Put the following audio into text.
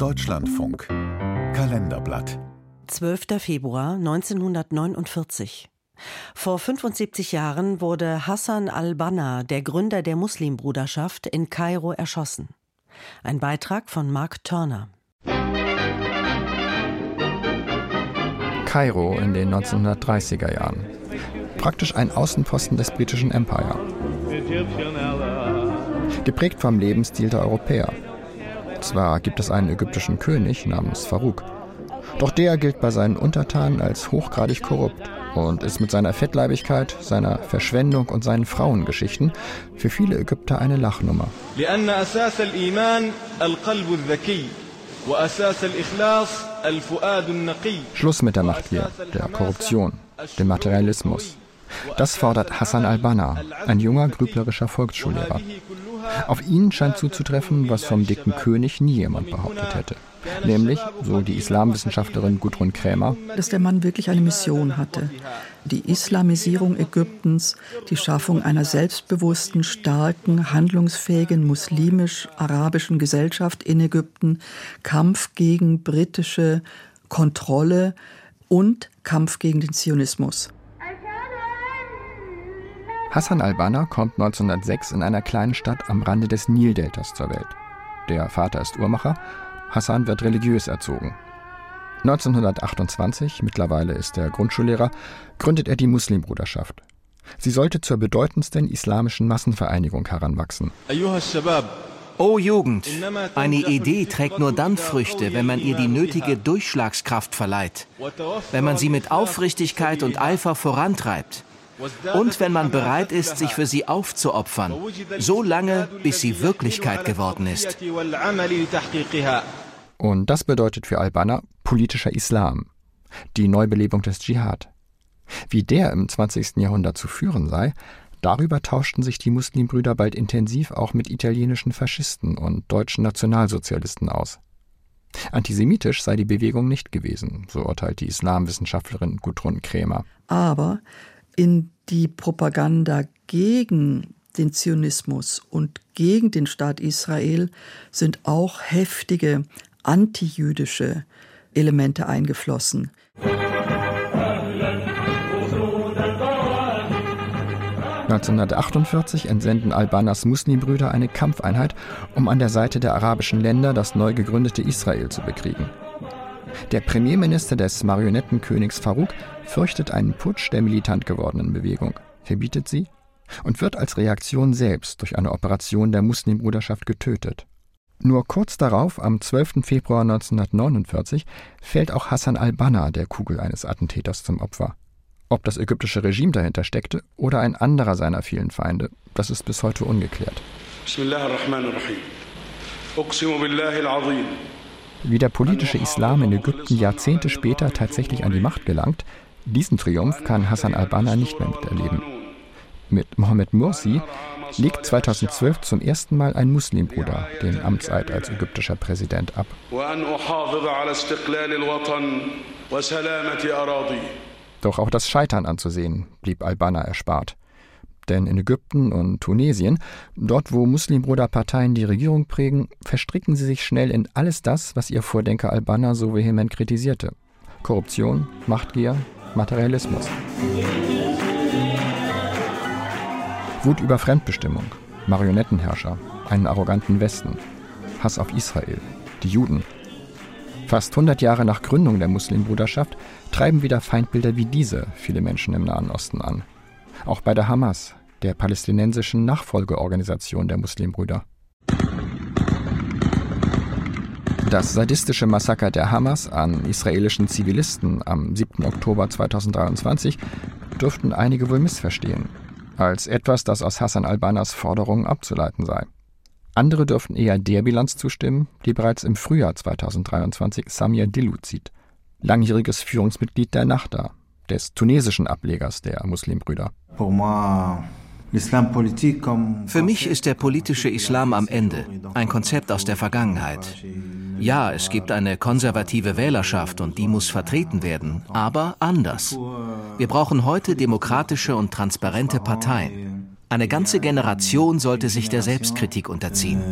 Deutschlandfunk Kalenderblatt 12. Februar 1949. Vor 75 Jahren wurde Hassan al-Banna, der Gründer der Muslimbruderschaft, in Kairo erschossen. Ein Beitrag von Mark Turner. Kairo in den 1930er Jahren. Praktisch ein Außenposten des britischen Empire. Geprägt vom Lebensstil der Europäer. Zwar gibt es einen ägyptischen König namens Farouk, doch der gilt bei seinen Untertanen als hochgradig korrupt und ist mit seiner Fettleibigkeit, seiner Verschwendung und seinen Frauengeschichten für viele Ägypter eine Lachnummer. Schluss mit der Machtgier, der Korruption, dem Materialismus. Das fordert Hassan al-Banna, ein junger, grüblerischer Volksschullehrer. Auf ihn scheint zuzutreffen, was vom dicken König nie jemand behauptet hätte. Nämlich, so die Islamwissenschaftlerin Gudrun Krämer, dass der Mann wirklich eine Mission hatte. Die Islamisierung Ägyptens, die Schaffung einer selbstbewussten, starken, handlungsfähigen muslimisch-arabischen Gesellschaft in Ägypten, Kampf gegen britische Kontrolle und Kampf gegen den Zionismus. Hassan al-Banna kommt 1906 in einer kleinen Stadt am Rande des Nildeltas zur Welt. Der Vater ist Uhrmacher, Hassan wird religiös erzogen. 1928, mittlerweile ist er Grundschullehrer, gründet er die Muslimbruderschaft. Sie sollte zur bedeutendsten islamischen Massenvereinigung heranwachsen. O Jugend, eine Idee trägt nur dann Früchte, wenn man ihr die nötige Durchschlagskraft verleiht, wenn man sie mit Aufrichtigkeit und Eifer vorantreibt und wenn man bereit ist, sich für sie aufzuopfern, so lange, bis sie Wirklichkeit geworden ist. Und das bedeutet für Albaner politischer Islam, die Neubelebung des Dschihad. Wie der im 20. Jahrhundert zu führen sei, darüber tauschten sich die Muslimbrüder bald intensiv auch mit italienischen Faschisten und deutschen Nationalsozialisten aus. Antisemitisch sei die Bewegung nicht gewesen, so urteilt die Islamwissenschaftlerin Gudrun Krämer. Aber in die Propaganda gegen den Zionismus und gegen den Staat Israel sind auch heftige antijüdische Elemente eingeflossen. (1948) entsenden Albanas Muslimbrüder eine Kampfeinheit, um an der Seite der arabischen Länder das neu gegründete Israel zu bekriegen. Der Premierminister des Marionettenkönigs Farouk fürchtet einen Putsch der militant gewordenen Bewegung, verbietet sie und wird als Reaktion selbst durch eine Operation der Muslimbruderschaft getötet. Nur kurz darauf, am 12. Februar 1949, fällt auch Hassan al-Banna der Kugel eines Attentäters zum Opfer. Ob das ägyptische Regime dahinter steckte oder ein anderer seiner vielen Feinde, das ist bis heute ungeklärt. Bismillahirrahmanirrahim. Wie der politische Islam in Ägypten Jahrzehnte später tatsächlich an die Macht gelangt, diesen Triumph kann Hassan al-Banna nicht mehr miterleben. Mit Mohammed Mursi legt 2012 zum ersten Mal ein Muslimbruder den Amtseid als ägyptischer Präsident ab. Doch auch das Scheitern anzusehen blieb al-Banna erspart. Denn in Ägypten und Tunesien, dort wo Muslimbruderparteien die Regierung prägen, verstricken sie sich schnell in alles das, was ihr Vordenker al-Banna so vehement kritisierte. Korruption, Machtgier, Materialismus. Wut über Fremdbestimmung, Marionettenherrscher, einen arroganten Westen, Hass auf Israel, die Juden. Fast 100 Jahre nach Gründung der Muslimbruderschaft treiben wieder Feindbilder wie diese viele Menschen im Nahen Osten an. Auch bei der Hamas, der palästinensischen Nachfolgeorganisation der Muslimbrüder. Das sadistische Massaker der Hamas an israelischen Zivilisten am 7. Oktober 2023 dürften einige wohl missverstehen, als etwas, das aus Hassan al-Bannas Forderungen abzuleiten sei. Andere dürften eher der Bilanz zustimmen, die bereits im Frühjahr 2023 Samir Dillu zieht, langjähriges Führungsmitglied der Nachda, des tunesischen Ablegers der Muslimbrüder. Für mich ist der politische Islam am Ende, ein Konzept aus der Vergangenheit. Ja, es gibt eine konservative Wählerschaft und die muss vertreten werden, aber anders. Wir brauchen heute demokratische und transparente Parteien. Eine ganze Generation sollte sich der Selbstkritik unterziehen.